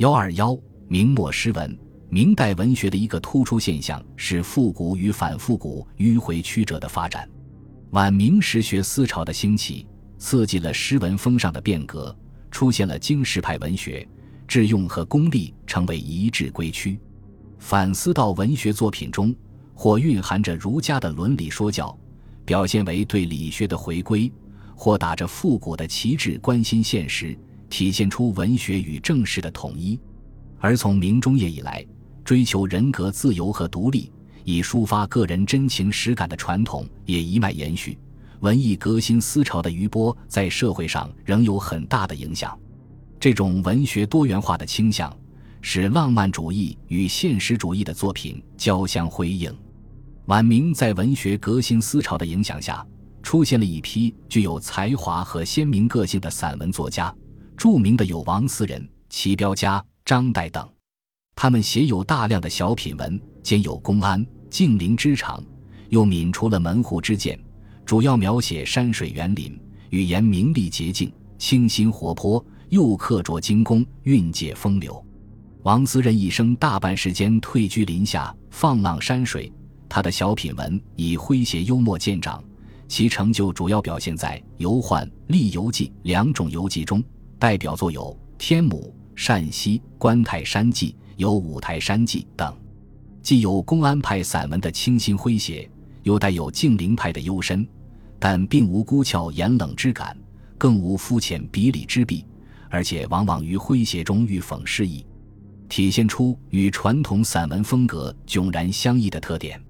幺二幺，明末诗文。明代文学的一个突出现象是复古与反复古、迂回曲折的发展。晚明实学思潮的兴起，刺激了诗文风尚的变革，出现了经世派文学，致用和功利成为一致归趋。反思到文学作品中，或蕴含着儒家的伦理说教，表现为对理学的回归；或打着复古的旗帜，关心现实，体现出文学与政事的统一。而从明中叶以来，追求人格自由和独立，以抒发个人真情实感的传统也一脉延续。文艺革新思潮的余波在社会上仍有很大的影响。这种文学多元化的倾向，使浪漫主义与现实主义的作品交相辉映。晚明在文学革新思潮的影响下，出现了一批具有才华和鲜明个性的散文作家，著名的有王思仁、齐彪家、张岱等。他们写有大量的小品文，兼有公安、静陵之长，又泯除了门户之见，主要描写山水园林，语言明丽洁净、清新活泼，又刻着精工，蕴藉风流。王思仁一生大半时间退居林下，放浪山水。他的小品文以诙谐幽默见长，其成就主要表现在游宦、历游记两种游记中，代表作有《天母》《善溪》《观泰山记》。有《五台山记》等，既有公安派散文的清新诙谐，又带有静陵派的幽深，但并无孤峭严冷之感，更无肤浅比里之弊，而且往往于诙谐中寓讽释意，体现出与传统散文风格迥然相异的特点。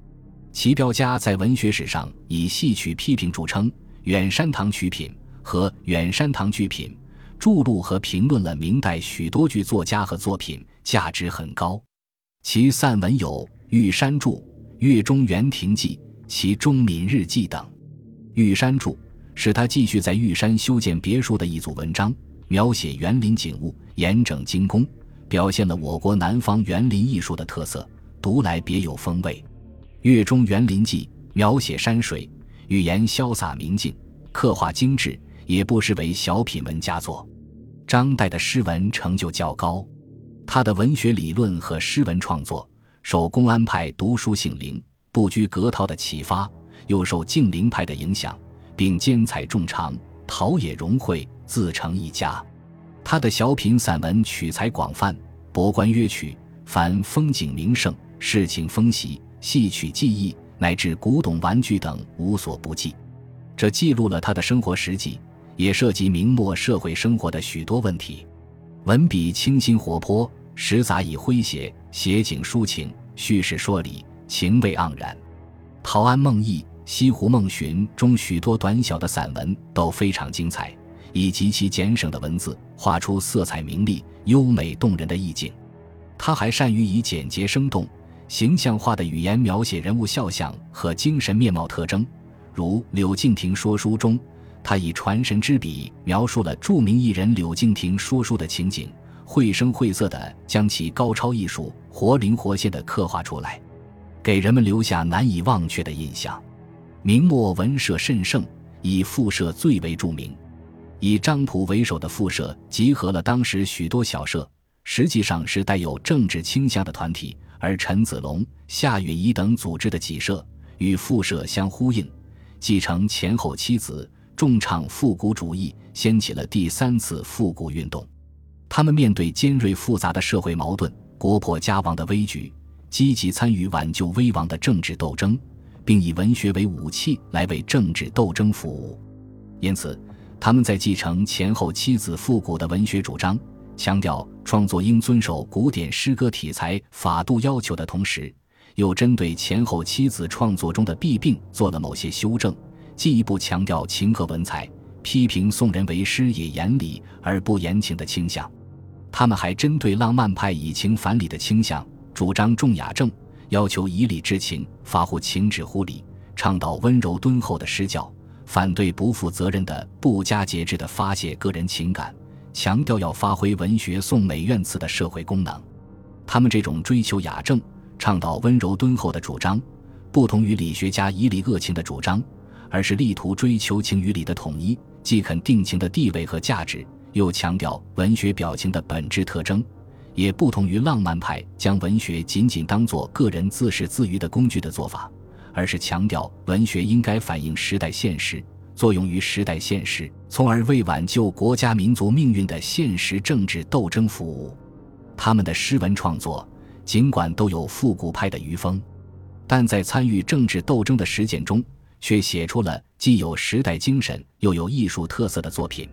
齐彪家在文学史上以戏曲批评著称，《远山堂曲品》和《远山堂剧品》。著录和评论了明代许多剧作家和作品，价值很高。其散文有《玉山注》《月中园亭记》《其中闽日记》等。《玉山注》是他继续在玉山修建别墅的一组文章，描写园林景物，严整精工，表现了我国南方园林艺术的特色，读来别有风味。《月中园林记》描写山水，语言潇洒明净，刻画精致。也不失为小品文佳作。张岱的诗文成就较高，他的文学理论和诗文创作受公安派读书性灵、不拘格套的启发，又受静陵派的影响，并兼采众长，陶冶融汇，自成一家。他的小品散文取材广泛，博观约取，凡风景名胜、事情风习、戏曲技艺乃至古董玩具等无所不记，这记录了他的生活实际。也涉及明末社会生活的许多问题，文笔清新活泼，时杂以诙谐，写景抒情，叙事说理，情味盎然。《陶庵梦忆》《西湖梦寻》中许多短小的散文都非常精彩，以极其简省的文字画出色彩明丽、优美动人的意境。他还善于以简洁生动、形象化的语言描写人物肖像和精神面貌特征，如《柳敬亭说书》中。他以传神之笔描述了著名艺人柳敬亭说书的情景，绘声绘色地将其高超艺术活灵活现地刻画出来，给人们留下难以忘却的印象。明末文社甚盛，以复社最为著名。以张溥为首的复社集合了当时许多小社，实际上是带有政治倾向的团体，而陈子龙、夏允彝等组织的几社与复社相呼应，继承前后妻子。重唱复古主义，掀起了第三次复古运动。他们面对尖锐复杂的社会矛盾、国破家亡的危局，积极参与挽救危亡的政治斗争，并以文学为武器来为政治斗争服务。因此，他们在继承前后妻子复古的文学主张，强调创作应遵守古典诗歌题材法度要求的同时，又针对前后妻子创作中的弊病做了某些修正。进一步强调情和文采，批评宋人为诗也言理而不言情的倾向。他们还针对浪漫派以情反理的倾向，主张重雅正，要求以理治情，发乎情止乎理，倡导温柔敦厚的诗教，反对不负责任的不加节制的发泄个人情感，强调要发挥文学颂美怨词的社会功能。他们这种追求雅正、倡导温柔敦厚的主张，不同于理学家以理恶情的主张。而是力图追求情与理的统一，既肯定情的地位和价值，又强调文学表情的本质特征，也不同于浪漫派将文学仅仅当作个人自始自娱的工具的做法，而是强调文学应该反映时代现实，作用于时代现实，从而为挽救国家民族命运的现实政治斗争服务。他们的诗文创作尽管都有复古派的余风，但在参与政治斗争的实践中，却写出了既有时代精神又有艺术特色的作品，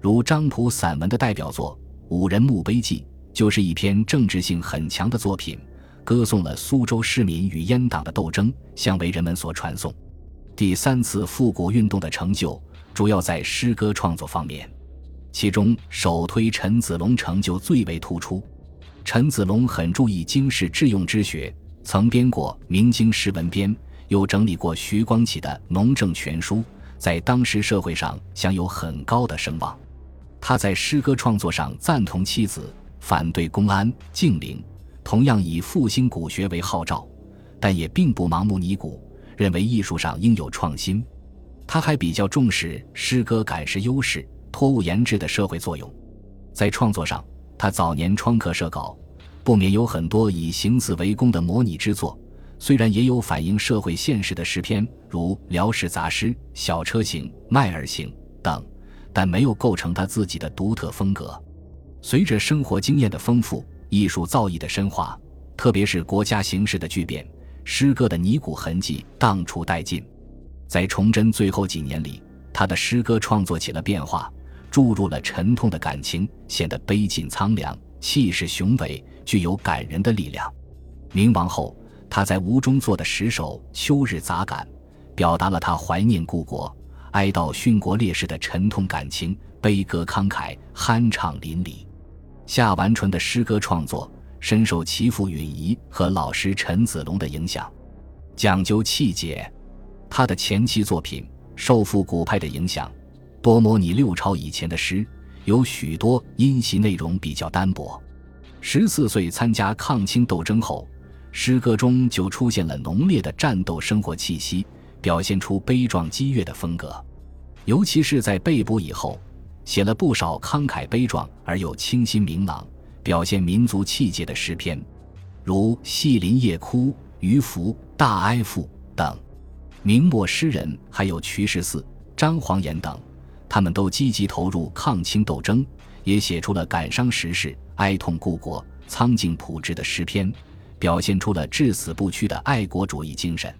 如张溥散文的代表作《五人墓碑记》。就是一篇政治性很强的作品，歌颂了苏州市民与阉党的斗争，向为人们所传颂。第三次复古运动的成就主要在诗歌创作方面，其中首推陈子龙成就最为突出。陈子龙很注意经世致用之学，曾编过《明经诗文编》，又整理过徐光启的《农政全书》，在当时社会上享有很高的声望。他在诗歌创作上赞同妻子。反对公安、敬陵，同样以复兴古学为号召，但也并不盲目尼古，认为艺术上应有创新。他还比较重视诗歌感时优势、托物言志的社会作用。在创作上，他早年创客社稿，不免有很多以形似为工的模拟之作。虽然也有反映社会现实的诗篇，如《辽史杂诗》《小车行》《麦尔行》等，但没有构成他自己的独特风格。随着生活经验的丰富，艺术造诣的深化，特别是国家形势的巨变，诗歌的泥古痕迹荡除殆尽。在崇祯最后几年里，他的诗歌创作起了变化，注入了沉痛的感情，显得悲尽苍凉，气势雄伟，具有感人的力量。明亡后，他在吴中作的十首《秋日杂感》，表达了他怀念故国、哀悼殉国烈士的沉痛感情，悲歌慷慨，酣畅淋漓。夏完淳的诗歌创作深受其父允仪和老师陈子龙的影响，讲究气节。他的前期作品受复古派的影响，多模拟六朝以前的诗，有许多音习内容比较单薄。十四岁参加抗清斗争后，诗歌中就出现了浓烈的战斗生活气息，表现出悲壮激越的风格，尤其是在被捕以后。写了不少慷慨悲壮而又清新明朗、表现民族气节的诗篇，如《戏林夜哭》《渔夫》《大哀赋》等。明末诗人还有瞿世四、张煌言等，他们都积极投入抗清斗争，也写出了感伤时事、哀痛故国、苍劲朴质的诗篇，表现出了至死不屈的爱国主义精神。